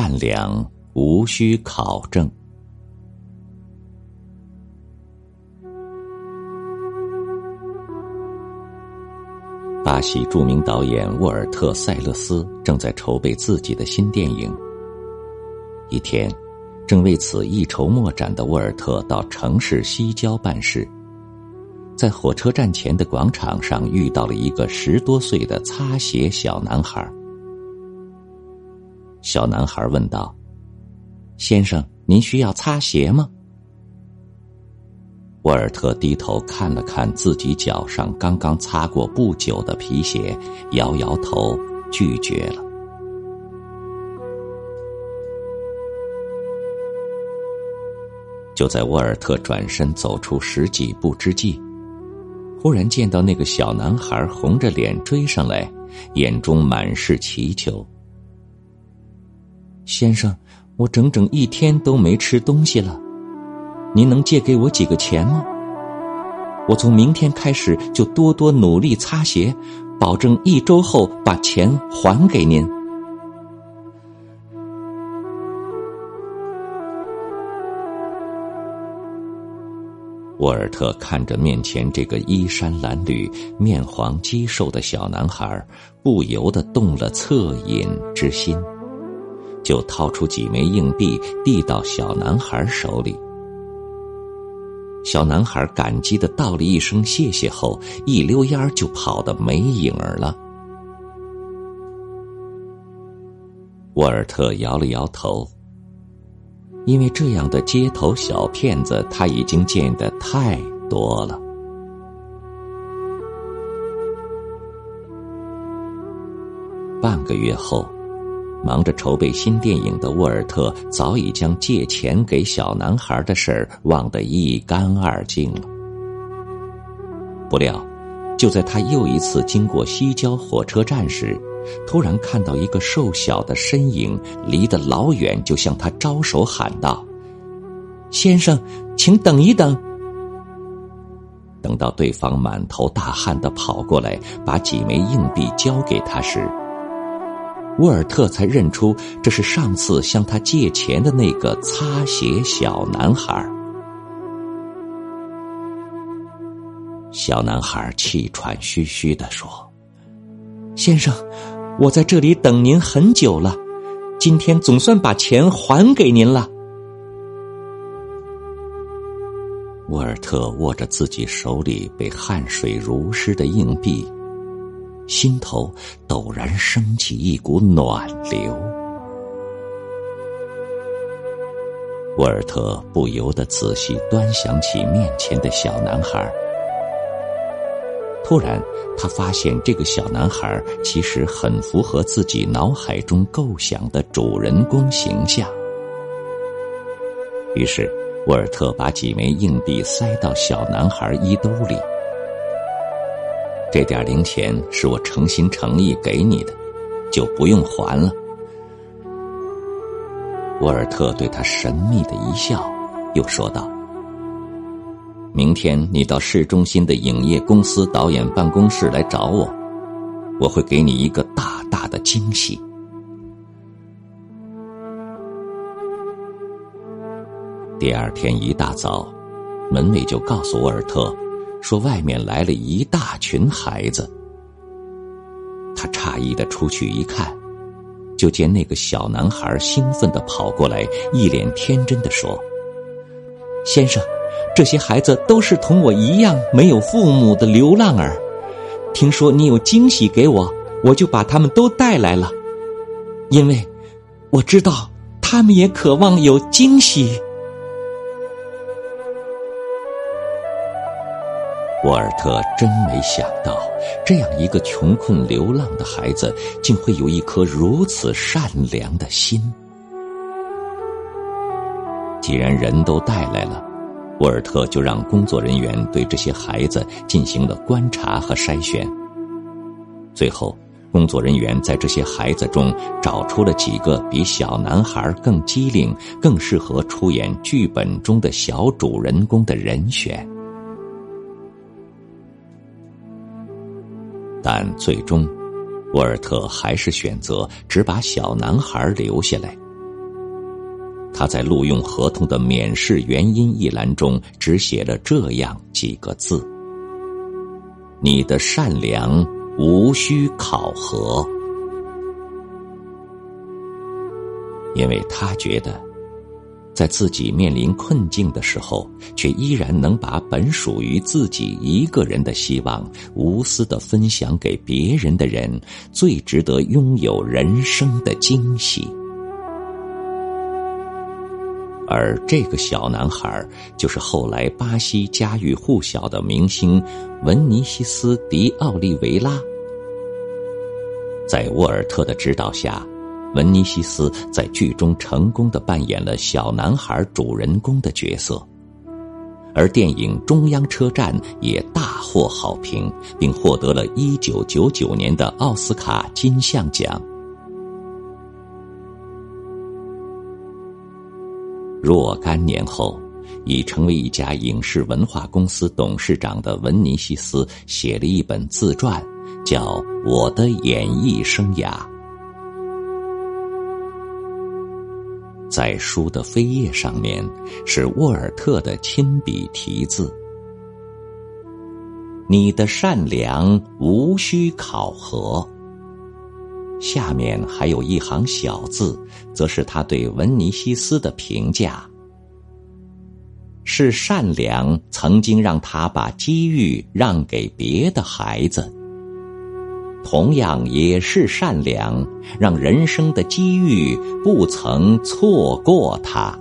善良，无需考证。巴西著名导演沃尔特·塞勒斯正在筹备自己的新电影。一天，正为此一筹莫展的沃尔特到城市西郊办事，在火车站前的广场上遇到了一个十多岁的擦鞋小男孩。小男孩问道：“先生，您需要擦鞋吗？”沃尔特低头看了看自己脚上刚刚擦过不久的皮鞋，摇摇头，拒绝了。就在沃尔特转身走出十几步之际，忽然见到那个小男孩红着脸追上来，眼中满是祈求：“先生，我整整一天都没吃东西了。”您能借给我几个钱吗？我从明天开始就多多努力擦鞋，保证一周后把钱还给您。沃尔特看着面前这个衣衫褴褛、面黄肌瘦的小男孩，不由得动了恻隐之心，就掏出几枚硬币递到小男孩手里。小男孩感激的道了一声谢谢后，一溜烟儿就跑得没影儿了。沃尔特摇了摇头，因为这样的街头小骗子他已经见得太多了。半个月后。忙着筹备新电影的沃尔特，早已将借钱给小男孩的事儿忘得一干二净了。不料，就在他又一次经过西郊火车站时，突然看到一个瘦小的身影离得老远，就向他招手喊道：“先生，请等一等。”等到对方满头大汗的跑过来，把几枚硬币交给他时，沃尔特才认出，这是上次向他借钱的那个擦鞋小男孩。小男孩气喘吁吁的说：“先生，我在这里等您很久了，今天总算把钱还给您了。”沃尔特握着自己手里被汗水濡湿的硬币。心头陡然升起一股暖流，沃尔特不由得仔细端详起面前的小男孩。突然，他发现这个小男孩其实很符合自己脑海中构想的主人公形象。于是，沃尔特把几枚硬币塞到小男孩衣兜里。这点零钱是我诚心诚意给你的，就不用还了。沃尔特对他神秘的一笑，又说道：“明天你到市中心的影业公司导演办公室来找我，我会给你一个大大的惊喜。”第二天一大早，门卫就告诉沃尔特。说外面来了一大群孩子，他诧异的出去一看，就见那个小男孩兴奋的跑过来，一脸天真的说：“先生，这些孩子都是同我一样没有父母的流浪儿，听说你有惊喜给我，我就把他们都带来了，因为我知道他们也渴望有惊喜。”沃尔特真没想到，这样一个穷困流浪的孩子，竟会有一颗如此善良的心。既然人都带来了，沃尔特就让工作人员对这些孩子进行了观察和筛选。最后，工作人员在这些孩子中找出了几个比小男孩更机灵、更适合出演剧本中的小主人公的人选。但最终，沃尔特还是选择只把小男孩留下来，他在录用合同的免试原因一栏中只写了这样几个字：“你的善良无需考核。”因为他觉得，在自己面临困境的时候，却依然能把本属于自己一个人的希望无私的分享给别人的人，最值得拥有人生的惊喜。而这个小男孩，就是后来巴西家喻户晓的明星文尼西斯·迪奥利维拉。在沃尔特的指导下。文尼西斯在剧中成功的扮演了小男孩主人公的角色，而电影《中央车站》也大获好评，并获得了一九九九年的奥斯卡金像奖。若干年后，已成为一家影视文化公司董事长的文尼西斯写了一本自传，叫《我的演艺生涯》。在书的扉页上面是沃尔特的亲笔题字：“你的善良无需考核。”下面还有一行小字，则是他对文尼西斯的评价：“是善良曾经让他把机遇让给别的孩子。”同样也是善良，让人生的机遇不曾错过他。